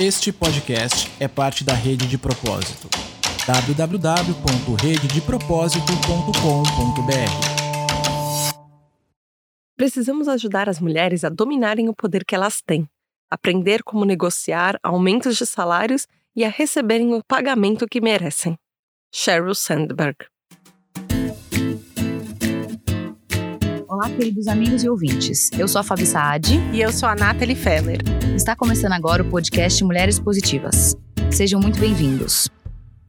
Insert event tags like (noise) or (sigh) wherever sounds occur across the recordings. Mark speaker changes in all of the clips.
Speaker 1: Este podcast é parte da Rede de Propósito. www.rededepropósito.com.br
Speaker 2: Precisamos ajudar as mulheres a dominarem o poder que elas têm, aprender como negociar aumentos de salários e a receberem o pagamento que merecem. Sheryl Sandberg
Speaker 3: Olá, queridos amigos e ouvintes. Eu sou a Fabi Saad.
Speaker 2: E eu sou a Nathalie Feller.
Speaker 3: Está começando agora o podcast Mulheres Positivas. Sejam muito bem-vindos.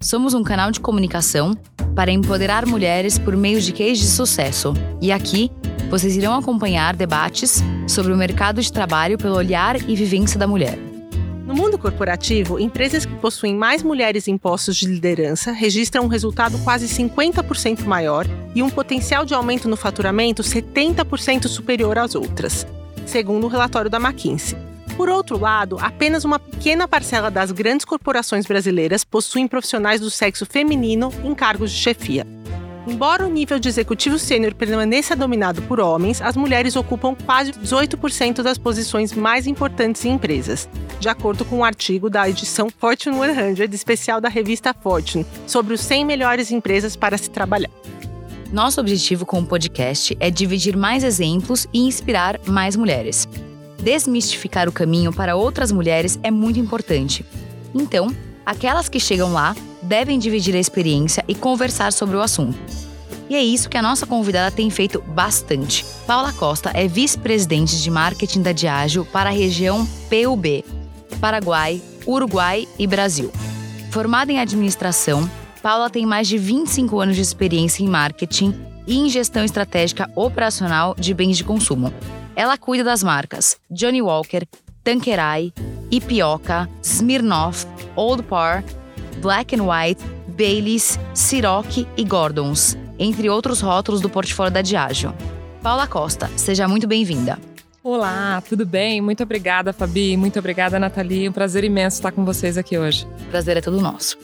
Speaker 3: Somos um canal de comunicação para empoderar mulheres por meio de cases de sucesso. E aqui, vocês irão acompanhar debates sobre o mercado de trabalho pelo olhar e vivência da mulher.
Speaker 2: No mundo corporativo, empresas que possuem mais mulheres em postos de liderança registram um resultado quase 50% maior e um potencial de aumento no faturamento 70% superior às outras, segundo o relatório da McKinsey. Por outro lado, apenas uma pequena parcela das grandes corporações brasileiras possuem profissionais do sexo feminino em cargos de chefia. Embora o nível de executivo sênior permaneça dominado por homens, as mulheres ocupam quase 18% das posições mais importantes em empresas, de acordo com um artigo da edição Fortune 100 especial da revista Fortune, sobre os 100 melhores empresas para se trabalhar.
Speaker 3: Nosso objetivo com o podcast é dividir mais exemplos e inspirar mais mulheres. Desmistificar o caminho para outras mulheres é muito importante. Então, aquelas que chegam lá devem dividir a experiência e conversar sobre o assunto. E é isso que a nossa convidada tem feito bastante. Paula Costa é vice-presidente de marketing da Diageo para a região PUB, Paraguai, Uruguai e Brasil. Formada em administração, Paula tem mais de 25 anos de experiência em marketing e em gestão estratégica operacional de bens de consumo. Ela cuida das marcas Johnny Walker, Tanqueray, Ipioca, Smirnoff, Old Par Black and White, Baileys, Ciroc e Gordons, entre outros rótulos do portfólio da Diageo. Paula Costa, seja muito bem-vinda.
Speaker 4: Olá, tudo bem? Muito obrigada, Fabi. Muito obrigada, Nathalie. Um prazer imenso estar com vocês aqui hoje.
Speaker 3: O prazer é todo nosso.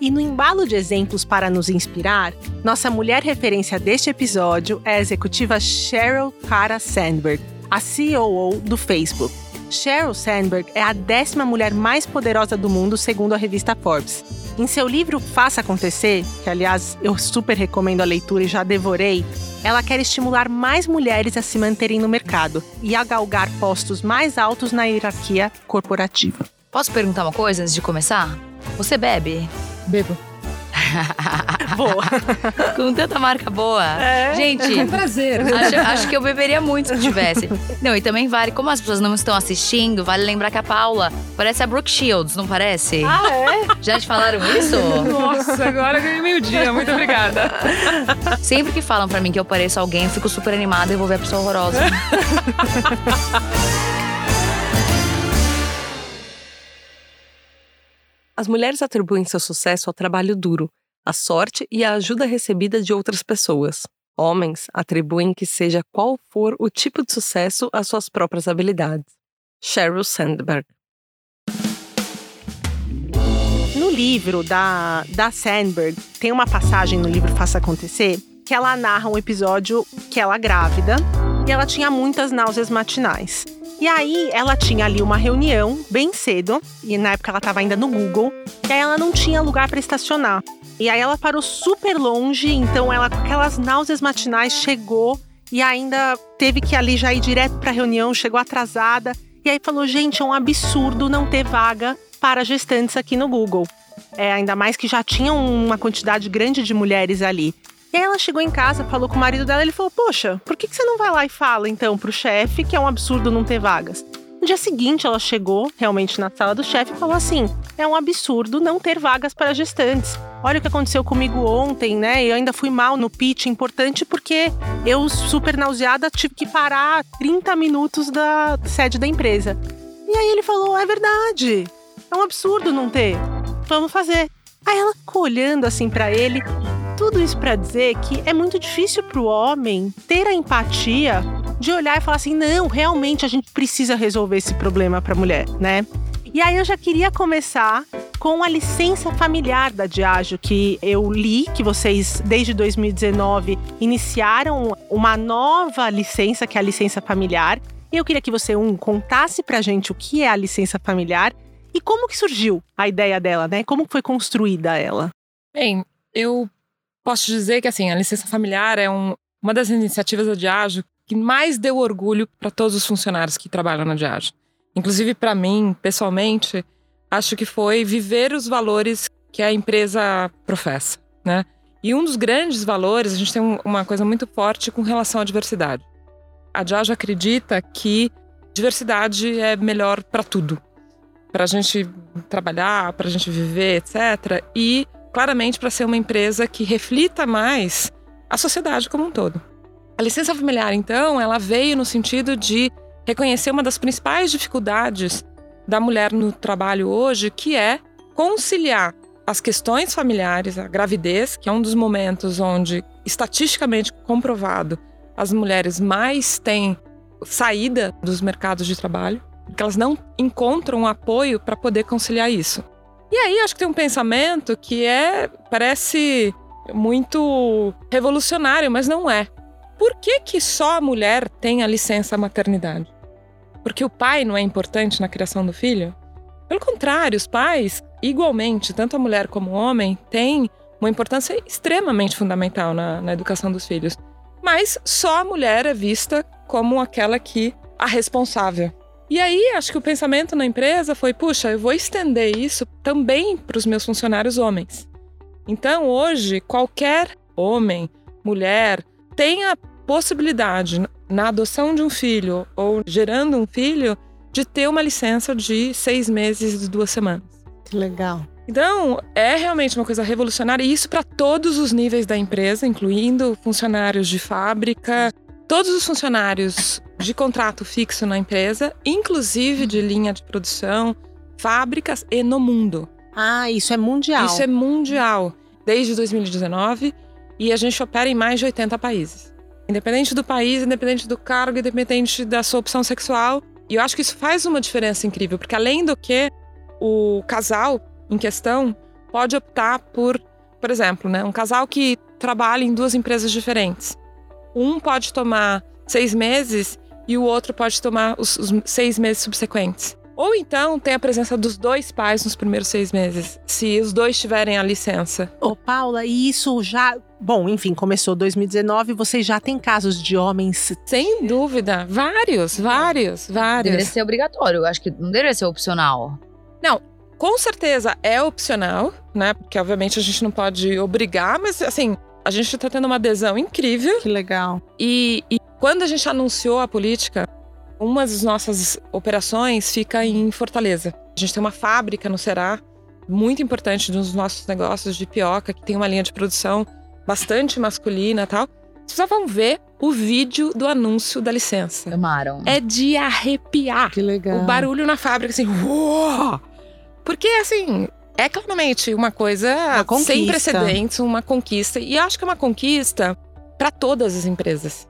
Speaker 2: E no embalo de exemplos para nos inspirar, nossa mulher referência deste episódio é a executiva Sheryl Cara Sandberg, a COO do Facebook. Sheryl Sandberg é a décima mulher mais poderosa do mundo, segundo a revista Forbes. Em seu livro Faça Acontecer, que aliás eu super recomendo a leitura e já devorei, ela quer estimular mais mulheres a se manterem no mercado e a galgar postos mais altos na hierarquia corporativa.
Speaker 3: Posso perguntar uma coisa antes de começar? Você bebe?
Speaker 4: Bebo. (laughs)
Speaker 2: boa.
Speaker 3: Com tanta marca boa.
Speaker 4: É,
Speaker 3: Gente,
Speaker 4: é um prazer.
Speaker 3: Acho, acho, que eu beberia muito se tivesse. Não, e também vale, como as pessoas não estão assistindo, vale lembrar que a Paula parece a Brooke Shields, não parece?
Speaker 2: Ah, é?
Speaker 3: Já te falaram isso?
Speaker 4: Nossa, agora ganhei meio dia. Muito obrigada.
Speaker 3: Sempre que falam para mim que eu pareço alguém, eu fico super animada e vou ver a pessoa horrorosa.
Speaker 2: As mulheres atribuem seu sucesso ao trabalho duro, à sorte e à ajuda recebida de outras pessoas. Homens atribuem que seja qual for o tipo de sucesso às suas próprias habilidades. Sheryl Sandberg. No livro da, da Sandberg, tem uma passagem no livro Faça Acontecer que ela narra um episódio que ela grávida e ela tinha muitas náuseas matinais. E aí ela tinha ali uma reunião bem cedo, e na época ela estava ainda no Google, e aí ela não tinha lugar para estacionar. E aí ela parou super longe, então ela com aquelas náuseas matinais chegou e ainda teve que ali já ir direto para a reunião, chegou atrasada. E aí falou: "Gente, é um absurdo não ter vaga para gestantes aqui no Google". É, ainda mais que já tinham uma quantidade grande de mulheres ali. E aí ela chegou em casa, falou com o marido dela, ele falou: Poxa, por que, você não vai lá e fala então pro chefe que é um absurdo não ter vagas? No dia seguinte, ela chegou realmente na sala do chefe e falou assim: é um absurdo não ter vagas para gestantes. Olha o que aconteceu comigo ontem, né? Eu ainda fui mal no pitch importante porque eu, super nauseada, tive que parar 30 minutos da sede da empresa. E aí ele falou: é verdade, é um absurdo não ter. Vamos fazer. Aí ela ficou olhando assim para ele tudo isso para dizer que é muito difícil para o homem ter a empatia de olhar e falar assim: não, realmente a gente precisa resolver esse problema para a mulher, né? E aí eu já queria começar com a licença familiar da Diageo, que eu li que vocês, desde 2019, iniciaram uma nova licença, que é a licença familiar. E eu queria que você, um, contasse pra gente o que é a licença familiar E como que surgiu a ideia dela, né? Como foi construída ela?
Speaker 4: Bem, eu posso dizer que assim, a licença familiar é um, uma das iniciativas da Diageo que mais deu orgulho para todos os funcionários que trabalham na Diageo. Inclusive para mim, pessoalmente, acho que foi viver os valores que a empresa professa, né? E um dos grandes valores, a gente tem uma coisa muito forte com relação à diversidade. A Diageo acredita que diversidade é melhor para tudo. Para a gente trabalhar, para a gente viver, etc. E, claramente, para ser uma empresa que reflita mais a sociedade como um todo. A licença familiar, então, ela veio no sentido de reconhecer uma das principais dificuldades da mulher no trabalho hoje, que é conciliar as questões familiares, a gravidez, que é um dos momentos onde, estatisticamente comprovado, as mulheres mais têm saída dos mercados de trabalho, porque elas não encontram apoio para poder conciliar isso. E aí acho que tem um pensamento que é parece muito revolucionário, mas não é. Por que, que só a mulher tem a licença maternidade? Porque o pai não é importante na criação do filho? Pelo contrário, os pais, igualmente, tanto a mulher como o homem, têm uma importância extremamente fundamental na, na educação dos filhos. Mas só a mulher é vista como aquela que a responsável. E aí, acho que o pensamento na empresa foi: puxa, eu vou estender isso também para os meus funcionários homens. Então, hoje, qualquer homem, mulher, tem a possibilidade, na adoção de um filho ou gerando um filho, de ter uma licença de seis meses e duas semanas.
Speaker 2: Que legal.
Speaker 4: Então, é realmente uma coisa revolucionária, e isso para todos os níveis da empresa, incluindo funcionários de fábrica, todos os funcionários de contrato fixo na empresa, inclusive de linha de produção, fábricas e no mundo.
Speaker 2: Ah, isso é mundial.
Speaker 4: Isso é mundial, desde 2019, e a gente opera em mais de 80 países. Independente do país, independente do cargo, independente da sua opção sexual. E eu acho que isso faz uma diferença incrível, porque além do que o casal em questão pode optar por, por exemplo, né, um casal que trabalha em duas empresas diferentes. Um pode tomar seis meses e o outro pode tomar os, os seis meses subsequentes. Ou então tem a presença dos dois pais nos primeiros seis meses, se os dois tiverem a licença.
Speaker 2: Ô, Paula, e isso já. Bom, enfim, começou 2019, vocês já têm casos de homens.
Speaker 4: Sem dúvida, vários, vários, vários.
Speaker 3: Deveria ser obrigatório, acho que não deveria ser opcional.
Speaker 4: Não, com certeza é opcional, né? Porque obviamente a gente não pode obrigar, mas assim, a gente tá tendo uma adesão incrível.
Speaker 2: Que legal.
Speaker 4: E, e quando a gente anunciou a política, uma das nossas operações fica em Fortaleza. A gente tem uma fábrica no Ceará, muito importante dos nossos negócios de pioca, que tem uma linha de produção bastante masculina e tal. Vocês vão ver o vídeo do anúncio da licença.
Speaker 3: Amaram.
Speaker 4: É de arrepiar.
Speaker 2: Que legal.
Speaker 4: O barulho na fábrica, assim, uou! Porque, assim, é claramente uma coisa
Speaker 2: Uma
Speaker 4: sem precedentes, uma conquista. E acho que é uma conquista para todas as empresas.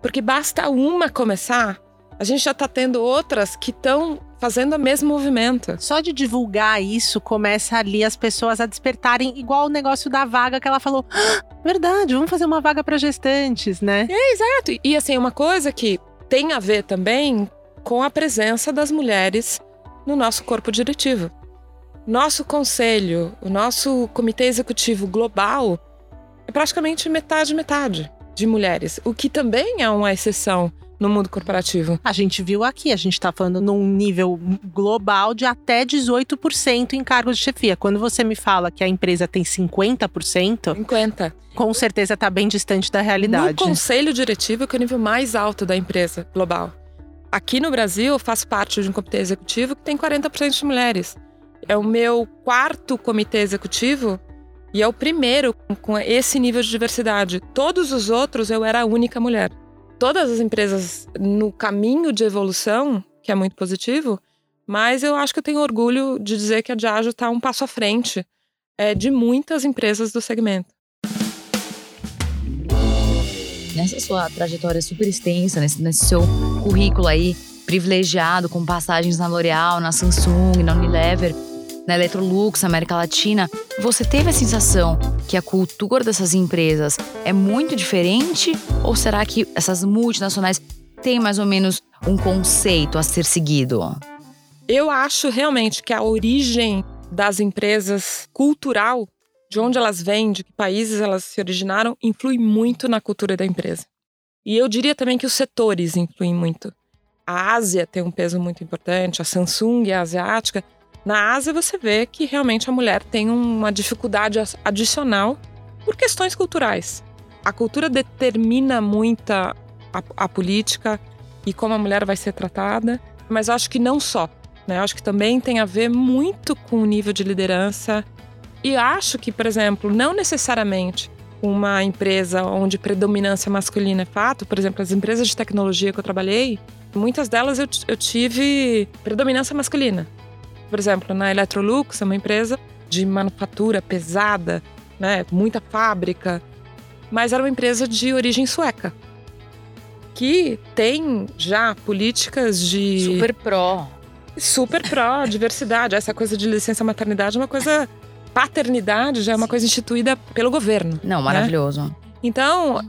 Speaker 4: Porque basta uma começar, a gente já está tendo outras que estão fazendo o mesmo movimento.
Speaker 2: Só de divulgar isso, começa ali as pessoas a despertarem, igual o negócio da vaga que ela falou. "Ah, verdade, vamos fazer uma vaga para gestantes, né?
Speaker 4: Exato. E assim, uma coisa que tem a ver também com a presença das mulheres no nosso corpo diretivo. Nosso conselho, o nosso comitê executivo global é praticamente metade metade de mulheres, o que também é uma exceção no mundo corporativo.
Speaker 2: A gente viu aqui, a gente tá falando num nível global de até 18% em cargos de chefia. Quando você me fala que a empresa tem 50%,
Speaker 4: 50.
Speaker 2: com certeza tá bem distante da realidade.
Speaker 4: No conselho diretivo, que é o nível mais alto da empresa global. Aqui no Brasil, eu faço parte de um comitê executivo que tem 40% de mulheres. É o meu quarto comitê executivo e é o primeiro com- com esse nível de diversidade. Todos os outros, eu era a única mulher. Todas as empresas no caminho de evolução, que é muito positivo, mas eu acho que eu tenho orgulho de dizer que a Diageo está um passo à frente é, de muitas empresas do segmento.
Speaker 3: Nessa sua trajetória super extensa, nesse, nesse seu currículo aí, privilegiado, com passagens na L'Oréal, na Samsung, na Unilever, na Electrolux, América Latina, você teve a sensação que a cultura dessas empresas é muito diferente? Ou será que essas multinacionais têm mais ou menos um conceito a ser seguido?
Speaker 4: Eu acho realmente que a origem das empresas cultural, de onde elas vêm, de que países elas se originaram, influi muito na cultura da empresa. E eu diria também que os setores influem muito. A Ásia tem um peso muito importante, a Samsung é asiática. Na Ásia você vê que realmente a mulher tem uma dificuldade adicional por questões culturais. A cultura determina muito a, a política e como a mulher vai ser tratada, mas acho que não só. Né? Acho que também tem a ver muito com o nível de liderança. E acho que, por exemplo, não necessariamente uma empresa onde predominância masculina é fato, por exemplo, as empresas de tecnologia que eu trabalhei, muitas delas eu, eu tive predominância masculina. Por exemplo, na Electrolux, é uma empresa de manufatura pesada, né, muita fábrica, mas era uma empresa de origem sueca que tem já políticas de
Speaker 3: super pró
Speaker 4: super pró diversidade. Essa coisa de licença maternidade é uma coisa. Paternidade já é uma coisa instituída pelo governo.
Speaker 3: Não, né? maravilhoso. Né?
Speaker 4: Então,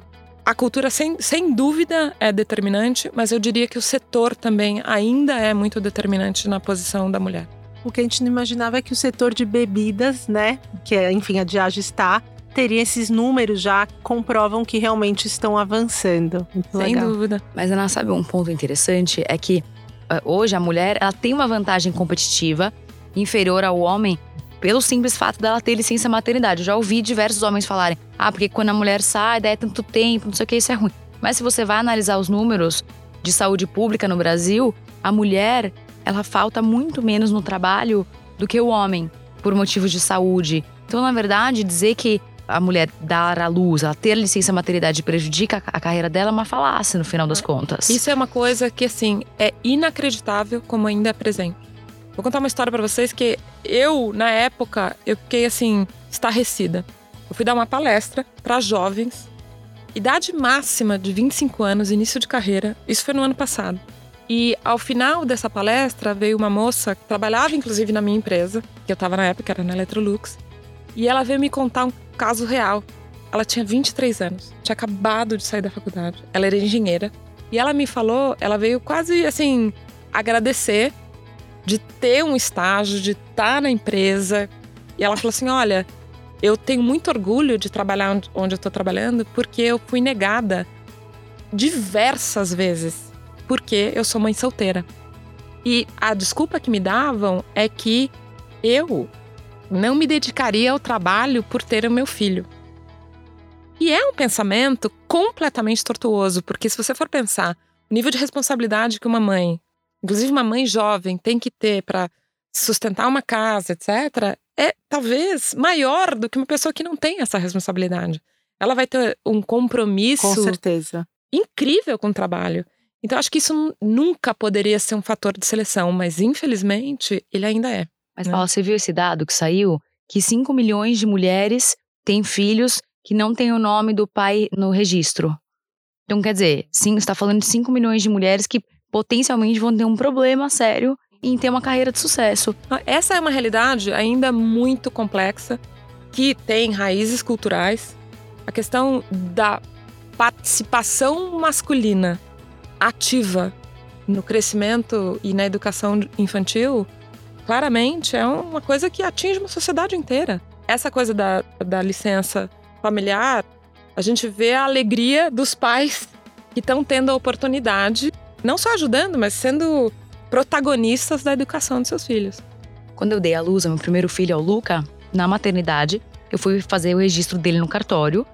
Speaker 4: a cultura, sem, sem dúvida, é determinante, mas eu diria que o setor também ainda é muito determinante na posição da mulher.
Speaker 2: O que a gente não imaginava é que o setor de bebidas, né, que é, enfim, a Diageo está, teria esses números já que comprovam que realmente estão avançando.
Speaker 4: Muito Sem legal. dúvida.
Speaker 3: Mas Ana, sabe um ponto interessante? É que eh, hoje a mulher ela tem uma vantagem competitiva inferior ao homem pelo simples fato dela ter licença maternidade. Eu já ouvi diversos homens falarem: ah, porque quando a mulher sai, daí é tanto tempo, não sei o que, isso é ruim. Mas se você vai analisar os números de saúde pública no Brasil, a mulher ela falta muito menos no trabalho do que o homem, por motivos de saúde. Então, na verdade, dizer que a mulher dar à luz, ela ter licença maternidade prejudica a carreira dela é uma falácia no final das contas.
Speaker 4: Isso é uma coisa que, assim, é inacreditável como ainda é presente. Vou contar uma história para vocês que eu, na época, eu fiquei, assim, estarrecida. Eu fui dar uma palestra para jovens, idade máxima de 25 anos, início de carreira. Isso foi no ano passado. E ao final dessa palestra veio uma moça que trabalhava inclusive na minha empresa, que eu estava na época, era na Electrolux, e ela veio me contar um caso real. Ela tinha 23 anos, tinha acabado de sair da faculdade. Ela era engenheira. E ela me falou, ela veio quase assim agradecer de ter um estágio, de estar na empresa. E ela falou assim: Olha, eu tenho muito orgulho de trabalhar onde eu estou trabalhando porque eu fui negada diversas vezes, porque eu sou mãe solteira. E a desculpa que me davam é que eu não me dedicaria ao trabalho por ter o meu filho. E é um pensamento completamente tortuoso, porque se você for pensar o nível de responsabilidade que uma mãe, inclusive uma mãe jovem, tem que ter para sustentar uma casa, etc., é talvez maior do que uma pessoa que não tem essa responsabilidade. Ela vai ter um compromisso
Speaker 2: com certeza
Speaker 4: incrível com o trabalho. Então acho que isso nunca poderia ser um fator de seleção, mas infelizmente ele ainda é.
Speaker 3: Mas, né? Paula, você viu esse dado que saiu? Que 5 milhões de mulheres têm filhos que não têm o nome do pai no registro. Então, quer dizer, sim, está falando de 5 milhões de mulheres que potencialmente vão ter um problema sério em ter uma carreira de sucesso.
Speaker 4: Essa é uma realidade ainda muito complexa, que tem raízes culturais. A questão da participação masculina ativa no crescimento e na educação infantil claramente é uma coisa que atinge uma sociedade inteira. Essa coisa da, da licença familiar, a gente vê a alegria dos pais (laughs) que estão tendo a oportunidade, não só ajudando, mas sendo protagonistas da educação dos seus filhos.
Speaker 3: Quando eu dei a luz ao meu primeiro filho, ao Luca, na maternidade, eu fui fazer o registro dele no cartório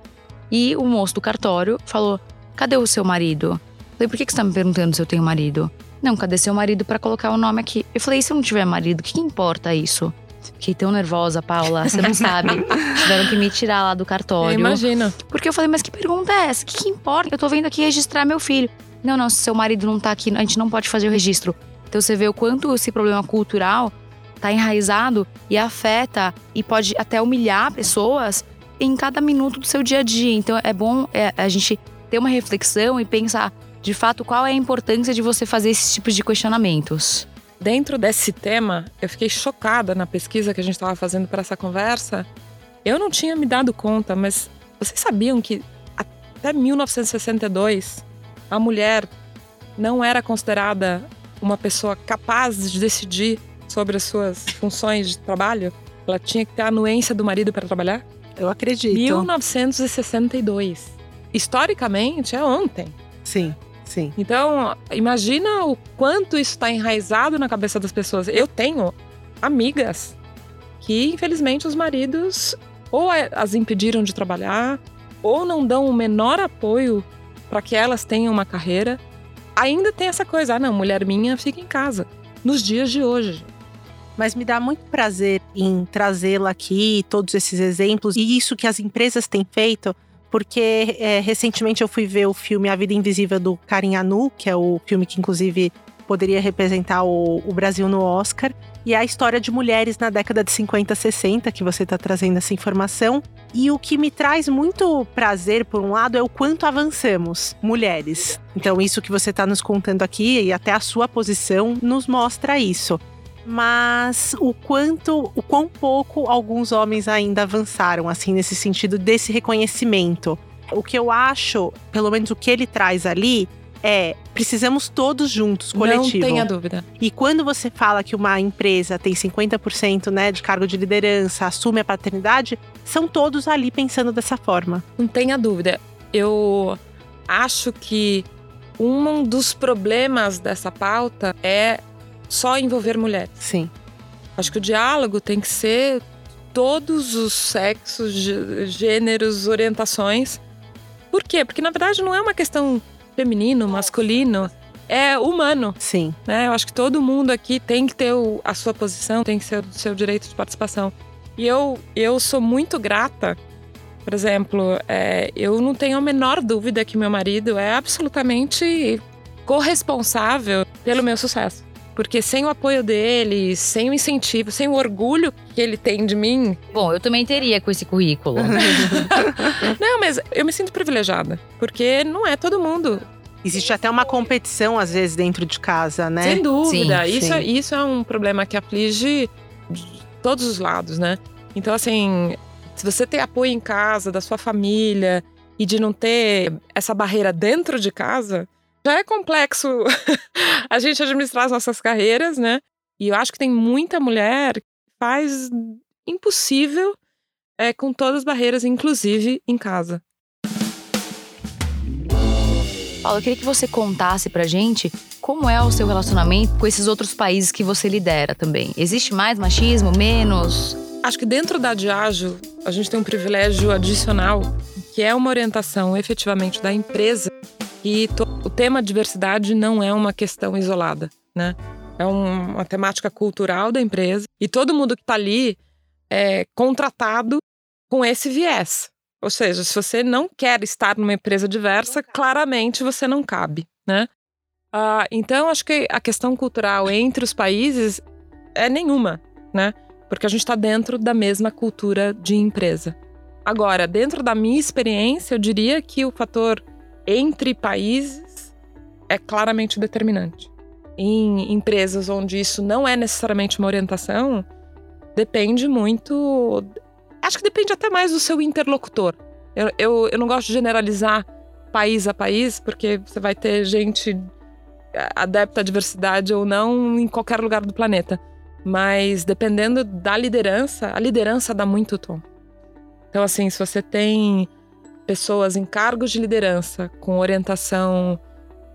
Speaker 3: e o moço do cartório falou: Cadê o seu marido? Falei: Por que, que você está me perguntando se eu tenho marido? Não, cadê seu marido para colocar o nome aqui? Eu falei, e se eu não tiver marido, o que, que importa isso? Fiquei tão nervosa, Paula, você não sabe. (laughs) Tiveram que me tirar lá do cartório.
Speaker 4: Imagina.
Speaker 3: Porque eu falei, mas que pergunta é essa? O que, que importa? Eu tô vendo aqui registrar meu filho. Não, não, se seu marido não tá aqui, a gente não pode fazer o registro. Então você vê o quanto esse problema cultural tá enraizado e afeta e pode até humilhar pessoas em cada minuto do seu dia a dia. Então é bom é, a gente ter uma reflexão e pensar de fato, qual é a importância de você fazer esses tipos de questionamentos?
Speaker 4: Dentro desse tema, eu fiquei chocada na pesquisa que a gente estava fazendo para essa conversa. Eu não tinha me dado conta, mas vocês sabiam que até 1962 a mulher não era considerada uma pessoa capaz de decidir sobre as suas funções de trabalho, ela tinha que ter a anuência do marido para trabalhar?
Speaker 2: Eu acredito.
Speaker 4: 1962. Historicamente, é ontem.
Speaker 2: Sim, sim.
Speaker 4: Então, imagina o quanto isso está enraizado na cabeça das pessoas. Eu tenho amigas que, infelizmente, os maridos ou as impediram de trabalhar, ou não dão o menor apoio para que elas tenham uma carreira. Ainda tem essa coisa, ah, não, mulher minha fica em casa. Nos dias de hoje.
Speaker 2: Mas me dá muito prazer em trazê-la aqui, todos esses exemplos, e isso que as empresas têm feito, porque é, recentemente eu fui ver o filme A Vida Invisível do Karim Anu, que é o filme que inclusive poderia representar o, o Brasil no Oscar, e é a história de mulheres na década de 50, 60, que você está trazendo essa informação. E o que me traz muito prazer, por um lado, é o quanto avançamos, mulheres. Então, isso que você está nos contando aqui, e até a sua posição, nos mostra isso mas o quanto, o quão pouco alguns homens ainda avançaram, assim, nesse sentido desse reconhecimento. O que eu acho, pelo menos o que ele traz ali, é precisamos todos juntos, coletivo.
Speaker 4: Não tenha dúvida.
Speaker 2: E quando você fala que uma empresa tem 50% né, de cargo de liderança, assume a paternidade, são todos ali pensando dessa forma.
Speaker 4: Não tenha dúvida. Eu acho que um dos problemas dessa pauta é só envolver mulheres.
Speaker 2: Sim.
Speaker 4: Acho que o diálogo tem que ser todos os sexos, gêneros, orientações. Por quê? Porque na verdade não é uma questão feminino, masculino, é humano.
Speaker 2: Sim.
Speaker 4: Né? Eu acho que todo mundo aqui tem que ter o, a sua posição, tem que ter o seu direito de participação. E eu, eu sou muito grata. Por exemplo, é, eu não tenho a menor dúvida que meu marido é absolutamente corresponsável pelo meu sucesso. Porque sem o apoio dele, sem o incentivo, sem o orgulho que ele tem de mim.
Speaker 3: Bom, eu também teria com esse currículo. (laughs)
Speaker 4: não, mas eu me sinto privilegiada. Porque não é todo mundo.
Speaker 2: Existe até uma competição, às vezes, dentro de casa, né?
Speaker 4: Sem dúvida. Sim, isso, sim. isso é um problema que aflige de todos os lados, né? Então, assim, se você tem apoio em casa, da sua família, e de não ter essa barreira dentro de casa, já é complexo (laughs) a gente administrar as nossas carreiras, né? E eu acho que tem muita mulher que faz impossível é, com todas as barreiras, inclusive em casa.
Speaker 3: Paulo, eu queria que você contasse pra gente como é o seu relacionamento com esses outros países que você lidera também. Existe mais machismo, menos?
Speaker 4: Acho que dentro da Diageo, a gente tem um privilégio adicional, que é uma orientação efetivamente da empresa e o tema diversidade não é uma questão isolada, né? É um, uma temática cultural da empresa e todo mundo que está ali é contratado com esse viés. Ou seja, se você não quer estar numa empresa diversa, claramente você não cabe, né? Ah, então, acho que a questão cultural entre os países é nenhuma, né? Porque a gente está dentro da mesma cultura de empresa. Agora, dentro da minha experiência, eu diria que o fator entre países é claramente determinante. Em empresas onde isso não é necessariamente uma orientação, depende muito. Acho que depende até mais do seu interlocutor. Eu, eu, eu não gosto de generalizar país a país, porque você vai ter gente adepta à diversidade ou não em qualquer lugar do planeta. Mas dependendo da liderança, a liderança dá muito tom. Então, assim, se você tem pessoas em cargos de liderança com orientação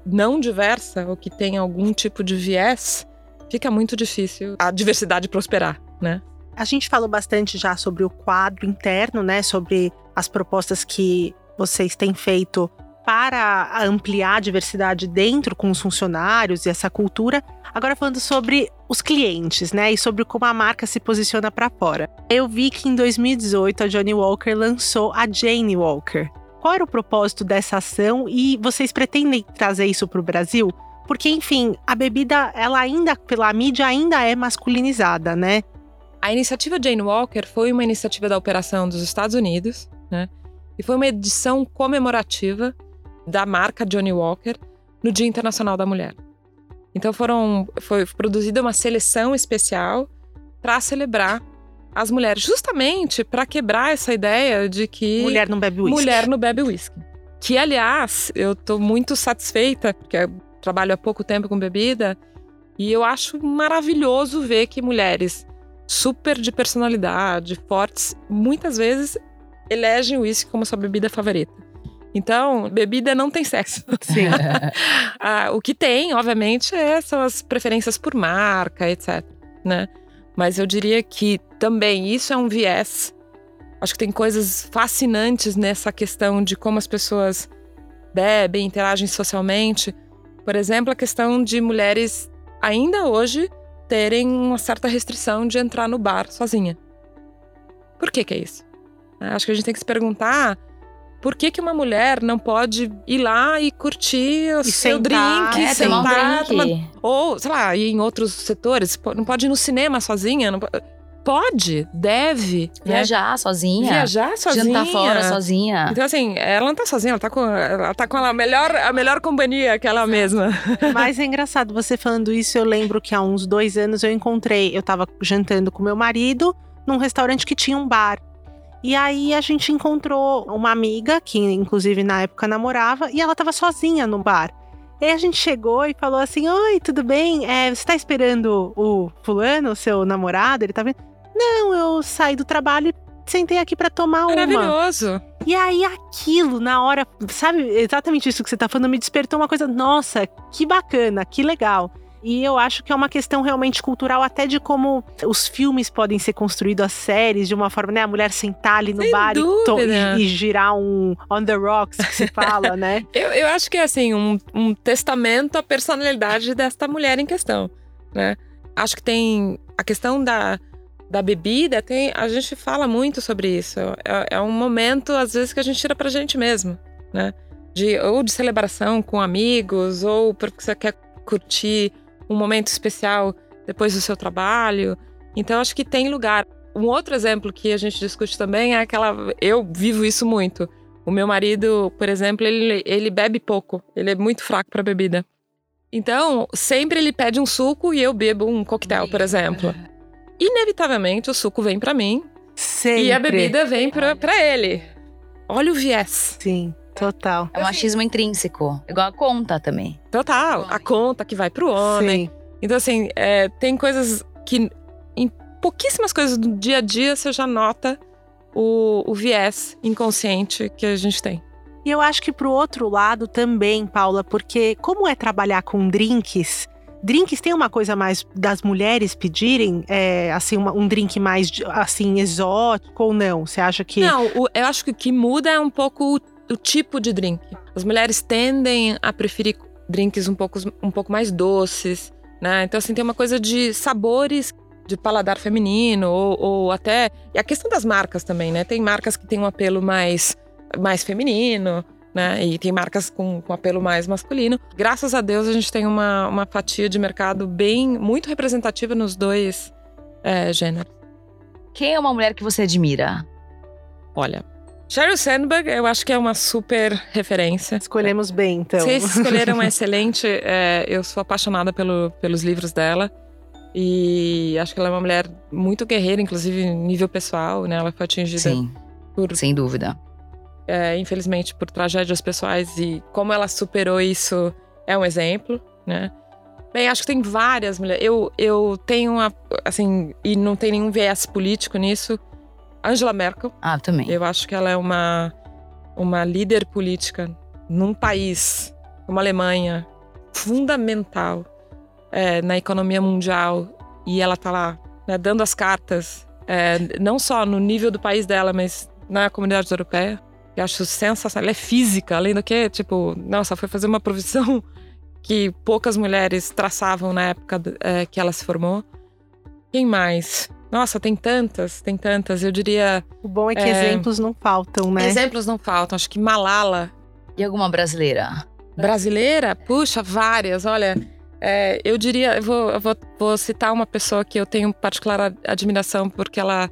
Speaker 4: não diversa ou que tem algum tipo de viés, fica muito difícil a diversidade prosperar, né?
Speaker 2: A gente falou bastante já sobre o quadro interno, né? Sobre as propostas que vocês têm feito para ampliar a diversidade dentro com os funcionários e essa cultura. Agora falando sobre os clientes, né, e sobre como a marca se posiciona para fora. Eu vi que em 2018 a Johnny Walker lançou a Jane Walker. Qual era o propósito dessa ação e vocês pretendem trazer isso para o Brasil? Porque, enfim, a bebida, ela ainda, pela mídia, ainda é masculinizada, né?
Speaker 4: A iniciativa Jane Walker foi uma iniciativa da operação dos Estados Unidos, né? E foi uma edição comemorativa da marca Johnny Walker no Dia Internacional da Mulher. Então foram, foi produzida uma seleção especial para celebrar as mulheres, justamente para quebrar essa ideia de que
Speaker 2: mulher não bebe uísque.
Speaker 4: Mulher não bebe uísque. Que aliás, eu estou muito satisfeita, porque eu trabalho há pouco tempo com bebida, E eu acho maravilhoso ver que mulheres super de personalidade, fortes, muitas vezes elegem o uísque como sua bebida favorita. Então, bebida não tem sexo.
Speaker 2: Sim. (laughs)
Speaker 4: ah, o que tem, obviamente, é, são as preferências por marca, etc. Né? Mas eu diria que também isso é um viés. Acho que tem coisas fascinantes nessa questão de como as pessoas bebem, interagem socialmente. Por exemplo, a questão de mulheres ainda hoje terem uma certa restrição de entrar no bar sozinha. Por que, que é isso? Acho que a gente tem que se perguntar por que, que uma mulher não pode ir lá e curtir o
Speaker 2: E
Speaker 4: seu
Speaker 2: sentar.
Speaker 4: drink,
Speaker 3: É, tomar um
Speaker 4: sentar,
Speaker 3: drink.
Speaker 4: tomar- ou, sei lá, ir em outros setores? Não pode ir no cinema sozinha? Não po- Pode, deve. né?
Speaker 3: Viajar sozinha.
Speaker 4: Viajar sozinha.
Speaker 3: Jantar fora sozinha.
Speaker 4: Então, assim, ela não tá sozinha, ela tá com, ela tá com a, melhor, a melhor companhia que ela mesma. (laughs)
Speaker 2: Mas é engraçado, você falando isso, eu lembro que há uns dois anos eu encontrei, eu tava jantando com meu marido num restaurante que tinha um bar. E aí a gente encontrou uma amiga, que inclusive na época namorava, e ela tava sozinha no bar. E aí a gente chegou e falou assim: Oi, tudo bem? É, você tá esperando o fulano, o seu namorado? Ele tá vindo? Não, eu saí do trabalho e sentei aqui pra tomar uma.
Speaker 4: Maravilhoso.
Speaker 2: E aí aquilo, na hora, sabe, exatamente isso que você tá falando, me despertou uma coisa, nossa, que bacana, que legal. E eu acho que é uma questão realmente cultural, até de como os filmes podem ser construídos, as séries, de uma forma, né? A mulher sentar ali no
Speaker 4: Sem
Speaker 2: bar e, e girar um on the rocks, que se fala, né? (laughs)
Speaker 4: Eu, eu acho que é assim, um, um testamento à personalidade desta mulher em questão, né? Acho que tem a questão da, da bebida, tem, a gente fala muito sobre isso. É, é um momento, às vezes, que a gente tira pra gente mesmo, né? De, ou de celebração com amigos, ou porque você quer curtir um momento especial depois do seu trabalho. Então, acho que tem lugar. Um outro exemplo que a gente discute também é aquela. Eu vivo isso muito. O meu marido, por exemplo, ele, ele bebe pouco. Ele é muito fraco para bebida. Então, sempre ele pede um suco e eu bebo um coquetel, por exemplo. Inevitavelmente, o suco vem para mim
Speaker 2: Sempre.
Speaker 4: e a bebida vem pra ele. Olha o viés.
Speaker 2: Sim, total.
Speaker 3: É um machismo intrínseco. Igual a conta também.
Speaker 4: Total. A conta que vai pro homem.
Speaker 2: Sim.
Speaker 4: Então, assim, é, tem coisas que em pouquíssimas coisas do dia a dia você já nota o, o viés inconsciente que a gente tem.
Speaker 2: E eu acho que pro outro lado também, Paula, porque como é trabalhar com drinks, drinks tem uma coisa mais das mulheres pedirem, é, assim, uma- um drink mais assim exótico ou não? Você acha que
Speaker 4: Não, o- eu acho que o que muda é um pouco o, tipo de drink. As mulheres tendem a preferir drinks um pouco, um pouco mais doces, né? Então, assim, tem uma coisa de sabores de paladar feminino, ou, ou até. E a questão das marcas também, né? Tem marcas que têm um apelo mais, mais feminino, né? E tem marcas com, com apelo mais masculino. Graças a Deus, a gente tem uma, uma fatia de mercado bem, muito representativa nos dois é, gêneros.
Speaker 3: Quem é uma mulher que você admira?
Speaker 4: Olha, Sheryl Sandberg, eu acho que é uma super referência.
Speaker 2: escolhemos bem, então?
Speaker 4: Vocês (laughs) escolheram excelente. é, eu sou apaixonada pelo, pelos livros dela. E acho que ela é uma mulher muito guerreira, inclusive em nível pessoal, né? Ela foi atingida,
Speaker 3: Sim,
Speaker 4: por,
Speaker 3: sem dúvida.
Speaker 4: é, infelizmente, por tragédias pessoais. E como ela superou isso é um exemplo, né? Bem, acho que tem várias mulheres. Eu, eu tenho uma. Assim, e não tem nenhum viés político nisso. Angela Merkel.
Speaker 3: Ah, também.
Speaker 4: Eu acho que ela é uma, uma líder política num país como a Alemanha, fundamental é, na economia mundial. E ela tá lá, né, dando as cartas, é, não só no nível do país dela, mas na comunidade europeia. Eu acho sensacional. Ela é física, além do que, tipo, nossa, foi fazer uma profissão (laughs) que poucas mulheres traçavam na época é, que ela se formou. Quem mais? Nossa, tem tantas, tem tantas. Eu diria.
Speaker 2: O bom é que
Speaker 4: É.
Speaker 2: exemplos não faltam, né?
Speaker 4: Exemplos não faltam. Acho que Malala,
Speaker 3: E alguma brasileira?
Speaker 4: brasileira, puxa, várias. Olha, é, eu diria, eu vou, eu vou, vou citar uma pessoa que eu tenho particular ad- admiração, porque ela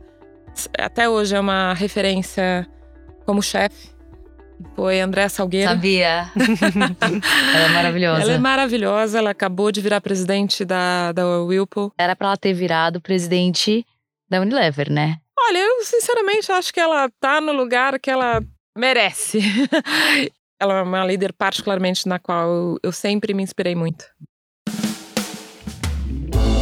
Speaker 4: até hoje é uma referência como chefe. Foi Andréa Salgueiro.
Speaker 3: Sabia. (laughs) ela é maravilhosa.
Speaker 4: Ela é maravilhosa, ela acabou de virar presidente da, da Whirlpool.
Speaker 3: Era pra ela ter virado presidente da Unilever, né?
Speaker 4: Olha, eu sinceramente acho que ela tá no lugar que ela merece. (laughs) ela é uma líder particularmente na qual eu sempre me inspirei muito.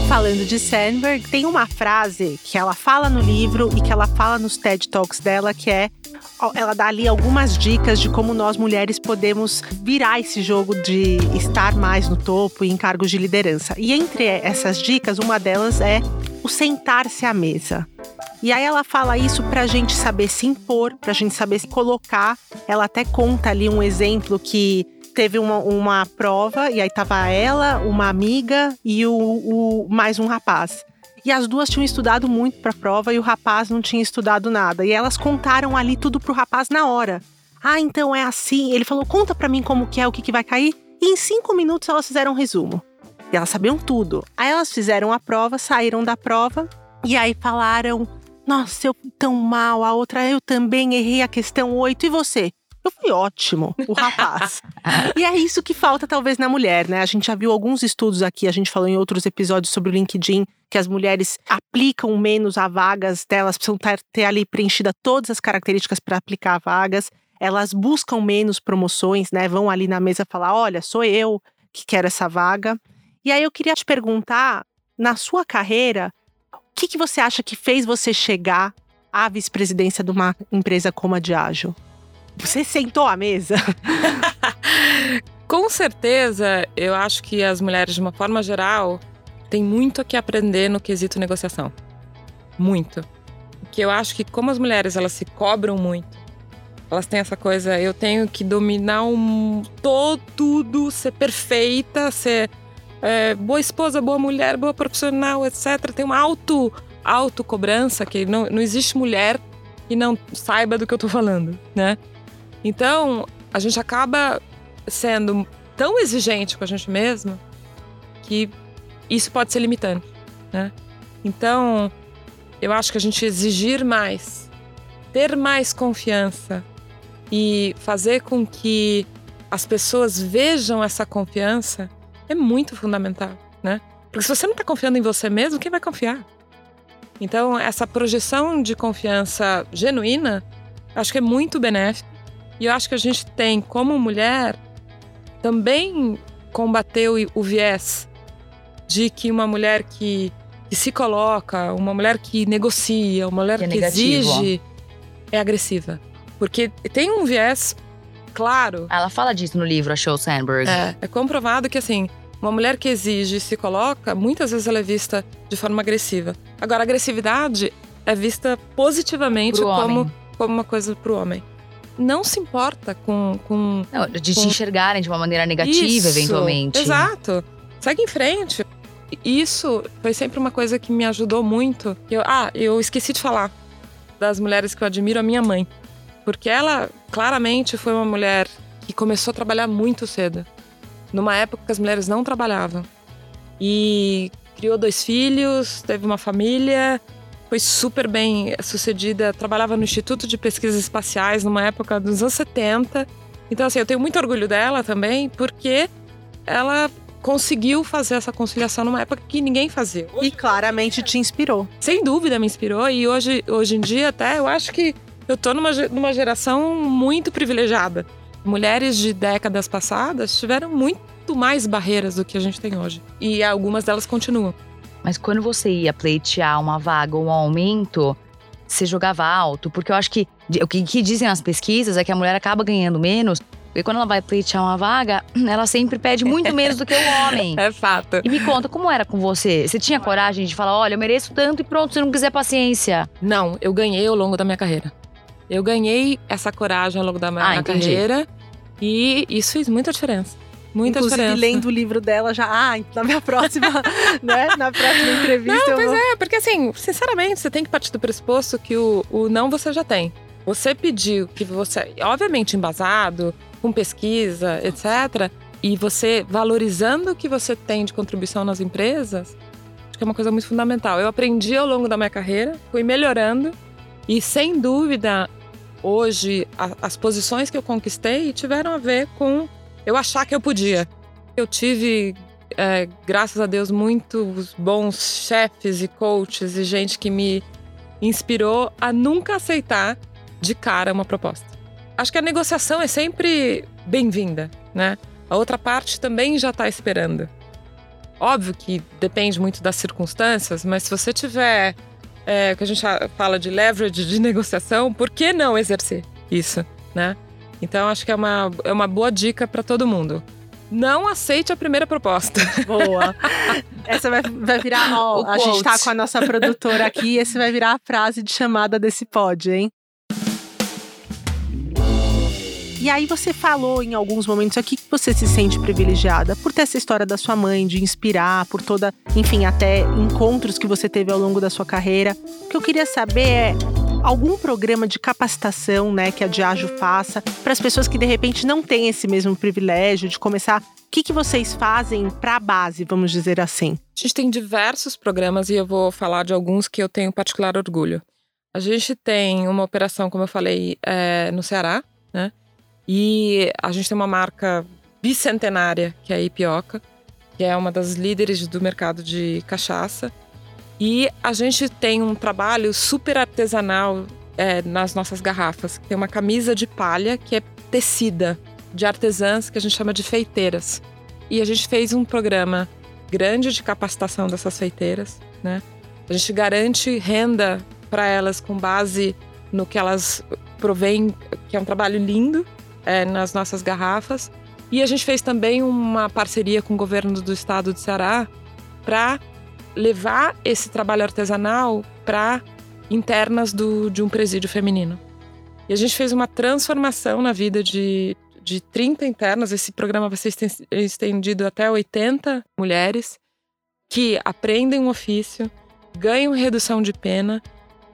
Speaker 2: Falando de Sandberg, tem uma frase que ela fala no livro e que ela fala nos TED Talks dela, que é ela dá ali algumas dicas de como nós mulheres podemos virar esse jogo de estar mais no topo e em cargos de liderança. E entre essas dicas, uma delas é o sentar-se à mesa. E aí ela fala isso pra gente saber se impor, pra gente saber se colocar. Ela até conta ali um exemplo que teve uma, uma prova e aí tava ela, uma amiga e o, o mais um rapaz. E as duas tinham estudado muito para a prova e o rapaz não tinha estudado nada. E elas contaram ali tudo pro rapaz na hora. Ah, então é assim. Ele falou: conta para mim como que é, o que, que vai cair. E em cinco minutos elas fizeram um resumo. E elas sabiam tudo. Aí elas fizeram a prova, saíram da prova e aí falaram: Nossa, eu tão mal. A outra, eu também errei a questão 8. E você? Eu fui ótimo, o rapaz. e é isso que falta, talvez, na mulher, né? A gente já viu alguns estudos aqui, a gente falou em outros episódios sobre o LinkedIn, que as mulheres aplicam menos a vagas delas, precisam ter ali preenchida todas as características para aplicar vagas. Elas buscam menos promoções, né? Vão ali na mesa falar: olha, sou eu que quero essa vaga. E aí eu queria te perguntar, na sua carreira, o que, que você acha que fez você chegar à vice-presidência de uma empresa como a Diageo? Você sentou à mesa? (laughs)
Speaker 4: Com certeza, eu acho que as mulheres, de uma forma geral, têm muito a que aprender no quesito negociação. Muito. Porque eu acho que como as mulheres elas se cobram muito, elas têm essa coisa, eu tenho que dominar um todo, tudo, ser perfeita, ser é, boa esposa, boa mulher, boa profissional, etc. Tem uma auto, auto cobrança que não, não existe mulher que não saiba do que eu tô falando, né? Então, a gente acaba sendo tão exigente com a gente mesma que isso pode ser limitante, né? Então, eu acho que a gente exigir mais, ter mais confiança e fazer com que as pessoas vejam essa confiança é muito fundamental, né? Porque se você não está confiando em você mesmo, quem vai confiar? Então, essa projeção de confiança genuína, acho que é muito benéfica e eu acho que a gente tem, como mulher, também combater o, o viés de que uma mulher que, que, se coloca, uma mulher que negocia, uma mulher que, é que exige, é agressiva. Porque tem um viés claro.
Speaker 3: Ela fala disso no livro, a Show Sandberg.
Speaker 4: É, é comprovado que assim, uma mulher que exige e se coloca, muitas vezes ela é vista de forma agressiva. Agora, agressividade é vista positivamente como, como uma coisa para o homem não se importa com. com
Speaker 3: não, de
Speaker 4: com...
Speaker 3: te enxergarem de uma maneira negativa, Isso, eventualmente.
Speaker 4: Exato. Segue em frente. Isso foi sempre uma coisa que me ajudou muito. Eu, ah, eu esqueci de falar das mulheres que eu admiro, a minha mãe. Porque ela claramente foi uma mulher que começou a trabalhar muito cedo. Numa época que as mulheres não trabalhavam. E criou dois filhos, teve uma família foi super bem sucedida, trabalhava no Instituto de Pesquisas Espaciais numa época dos anos 70. Então, assim, eu tenho muito orgulho dela também, porque ela conseguiu fazer essa conciliação numa época que ninguém fazia.
Speaker 2: E claramente te inspirou.
Speaker 4: Sem dúvida me inspirou, e hoje, hoje em dia até eu acho que eu tô numa, numa geração muito privilegiada. Mulheres de décadas passadas tiveram muito mais barreiras do que a gente tem hoje. E algumas delas continuam.
Speaker 3: Mas quando você ia pleitear uma vaga ou um aumento, você jogava alto? Porque eu acho que o que, que dizem as pesquisas é que a mulher acaba ganhando menos e quando ela vai pleitear uma vaga, (clears throat) ela sempre pede muito menos do que o (laughs) homem.
Speaker 4: É fato.
Speaker 3: E me conta, como era com você? Você tinha coragem de falar, olha, eu mereço tanto e pronto, se não quiser paciência?
Speaker 4: Não, eu ganhei ao longo da minha carreira. Eu ganhei essa coragem ao longo da minha ah, carreira e isso fez muita diferença. Muita
Speaker 2: Inclusive,
Speaker 4: diferença.
Speaker 2: lendo o livro dela já, ah, na minha próxima, (laughs) né? Na próxima entrevista.
Speaker 4: Não, pois
Speaker 2: vou...
Speaker 4: é, porque assim, sinceramente, você tem que partir do pressuposto que o, o não você já tem. Você pediu que você, obviamente embasado, com pesquisa, etc. E você valorizando o que você tem de contribuição nas empresas, acho que é uma coisa muito fundamental. Eu aprendi ao longo da minha carreira, fui melhorando e sem dúvida hoje a, as posições que eu conquistei tiveram a ver com eu achar que eu podia. Eu tive, é, graças a Deus, muitos bons chefes e coaches e gente que me inspirou a nunca aceitar de cara uma proposta. Acho que a negociação é sempre bem-vinda, né? A outra parte também já está esperando. Óbvio que depende muito das circunstâncias, mas se você tiver é, o que a gente fala de leverage de negociação, por que não exercer isso, né? Então acho que é uma, é uma boa dica para todo mundo. Não aceite a primeira proposta.
Speaker 2: Boa. (laughs) Essa vai, vai virar. Ó, a gente tá com a nossa produtora aqui, esse vai virar a frase de chamada desse pod, hein? E aí você falou em alguns momentos aqui que você se sente privilegiada por ter essa história da sua mãe, de inspirar, por toda, enfim, até encontros que você teve ao longo da sua carreira. O que eu queria saber é algum programa de capacitação, né, que a Diageo faça para as pessoas que de repente não têm esse mesmo privilégio de começar. O que, que vocês fazem para a base, vamos dizer assim?
Speaker 4: A gente tem diversos programas e eu vou falar de alguns que eu tenho particular orgulho. A gente tem uma operação, como eu falei, é, no Ceará, né? E a gente tem uma marca bicentenária, que é a Ipioca, que é uma das líderes do mercado de cachaça. E a gente tem um trabalho super artesanal é, nas nossas garrafas. Tem uma camisa de palha que é tecida de artesãs que a gente chama de feiteiras. E a gente fez um programa grande de capacitação dessas feiteiras, né? A gente garante renda para elas com base no que elas provêm, que é um trabalho lindo, é, nas nossas garrafas. E a gente fez também uma parceria com o governo do estado de Ceará para levar esse trabalho artesanal para internas do, de um presídio feminino. E a gente fez uma transformação na vida de, de 30 internas. Esse programa vai ser estendido até 80 mulheres que aprendem um ofício, ganham redução de pena,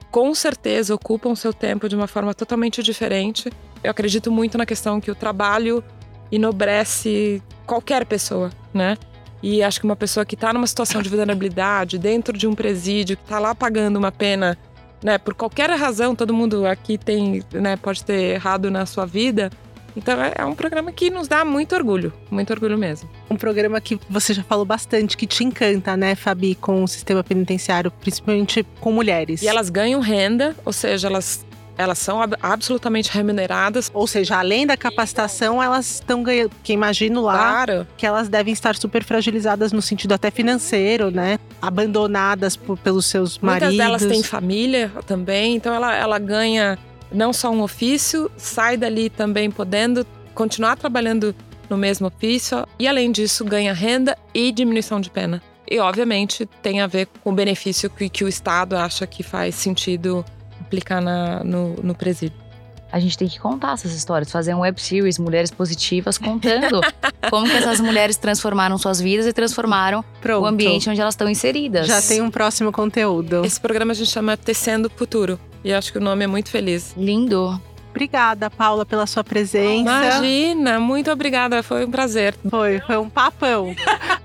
Speaker 4: com certeza ocupam seu tempo de uma forma totalmente diferente eu acredito muito na questão que o trabalho enobrece qualquer pessoa, né? E acho que uma pessoa que está numa situação de vulnerabilidade, dentro de um presídio, que está lá pagando uma pena, né, por qualquer razão, todo mundo aqui tem, né, pode ter errado na sua vida. Então é, é um programa que nos dá muito orgulho, muito orgulho mesmo.
Speaker 2: Um programa que você já falou bastante, que te encanta, né, Fabi, com o sistema penitenciário, principalmente com mulheres.
Speaker 4: E elas ganham renda, ou seja, elas elas são absolutamente remuneradas.
Speaker 2: Ou seja, além da capacitação, elas estão ganhando. Que imagino lá claro. que elas devem estar super fragilizadas no sentido até financeiro, né? Abandonadas por, pelos seus maridos.
Speaker 4: Muitas delas têm família também, então ela, ela ganha não só um ofício, sai dali também podendo continuar trabalhando no mesmo ofício e, além disso, ganha renda e diminuição de pena. E, obviamente, tem a ver com o benefício que, que o Estado acha que faz sentido aplicar na, no, no presídio.
Speaker 3: A gente tem que contar essas histórias, fazer um web series, Mulheres Positivas, contando (laughs) como que essas mulheres transformaram suas vidas e transformaram Pronto. o ambiente onde elas estão inseridas.
Speaker 2: Já tem um próximo conteúdo.
Speaker 4: Esse programa a gente chama Tecendo Futuro. E acho que o nome é muito feliz.
Speaker 3: Lindo.
Speaker 2: Obrigada, Paula, pela sua presença.
Speaker 4: Imagina, muito obrigada, foi um prazer.
Speaker 2: Foi, foi um papão.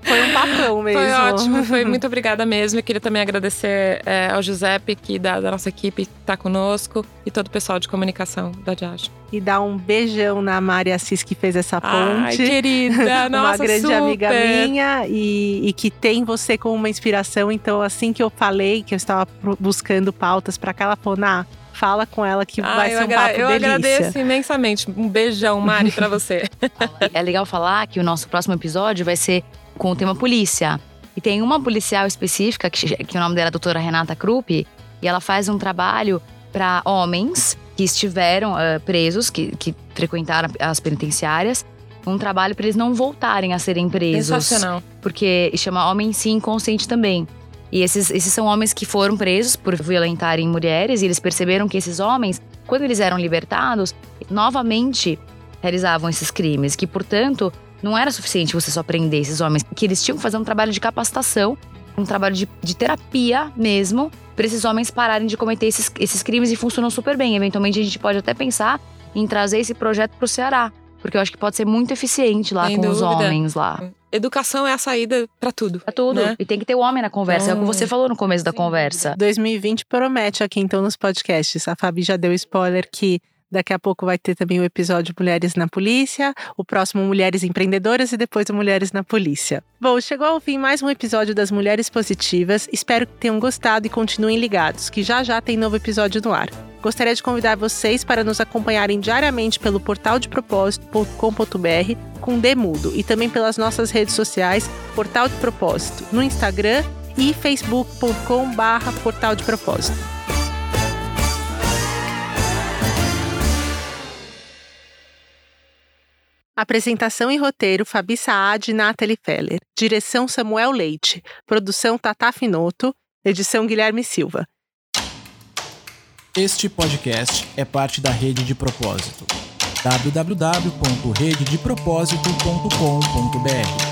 Speaker 2: foi um papão mesmo.
Speaker 4: Foi ótimo, foi (laughs) muito obrigada mesmo. Eu queria também agradecer é, ao Giuseppe, que da, da nossa equipe está conosco, e todo o pessoal de comunicação da Diage.
Speaker 2: E dar um beijão na Maria Assis, que fez essa ponte. Ai,
Speaker 4: querida, (laughs) nossa,
Speaker 2: Uma grande
Speaker 4: super.
Speaker 2: amiga minha e, e que tem você como uma inspiração. Então, assim que eu falei que eu estava buscando pautas para aquela fonar, fala com ela que ah, vai ser um papo
Speaker 4: Eu
Speaker 2: delícia.
Speaker 4: agradeço imensamente. Um beijão, Mari, para você. (laughs)
Speaker 3: é legal falar que o nosso próximo episódio vai ser com o tema polícia. E tem uma policial específica, que, que o nome dela é a doutora Renata Krupp, e ela faz um trabalho para homens que estiveram uh, presos, que, que frequentaram as penitenciárias, um trabalho para eles não voltarem a serem presos.
Speaker 4: Sensacional.
Speaker 3: Porque chama Homem Sim Inconsciente também. E esses, esses são homens que foram presos por violentarem mulheres, e eles perceberam que esses homens, quando eles eram libertados, novamente realizavam esses crimes, que, portanto, não era suficiente você só prender esses homens, que eles tinham que fazer um trabalho de capacitação, um trabalho de, de terapia mesmo, para esses homens pararem de cometer esses, esses crimes e funcionou super bem. Eventualmente, a gente pode até pensar em trazer esse projeto para o Ceará, porque eu acho que pode ser muito eficiente lá Sem com dúvida. os homens lá.
Speaker 4: Educação é a saída para tudo.
Speaker 3: Pra tudo. Né? E tem que ter o homem na conversa. É o que você falou no começo da conversa.
Speaker 2: 2020 promete aqui então nos podcasts. A Fabi já deu spoiler que Daqui a pouco vai ter também o episódio Mulheres na Polícia, o próximo Mulheres Empreendedoras e depois o Mulheres na Polícia. Bom, chegou ao fim mais um episódio das Mulheres Positivas. Espero que tenham gostado e continuem ligados, que já já tem novo episódio no ar. Gostaria de convidar vocês para nos acompanharem diariamente pelo portal de propósito.com.br com Demudo e também pelas nossas redes sociais Portal de Propósito no Instagram e facebook.com/barra Portal de Propósito. Apresentação e roteiro Fabi Saad e Nathalie Feller. Direção Samuel Leite. Produção Tata Finoto. Edição Guilherme Silva.
Speaker 1: Este podcast é parte da Rede de Propósito. www.rededepropósito.com.br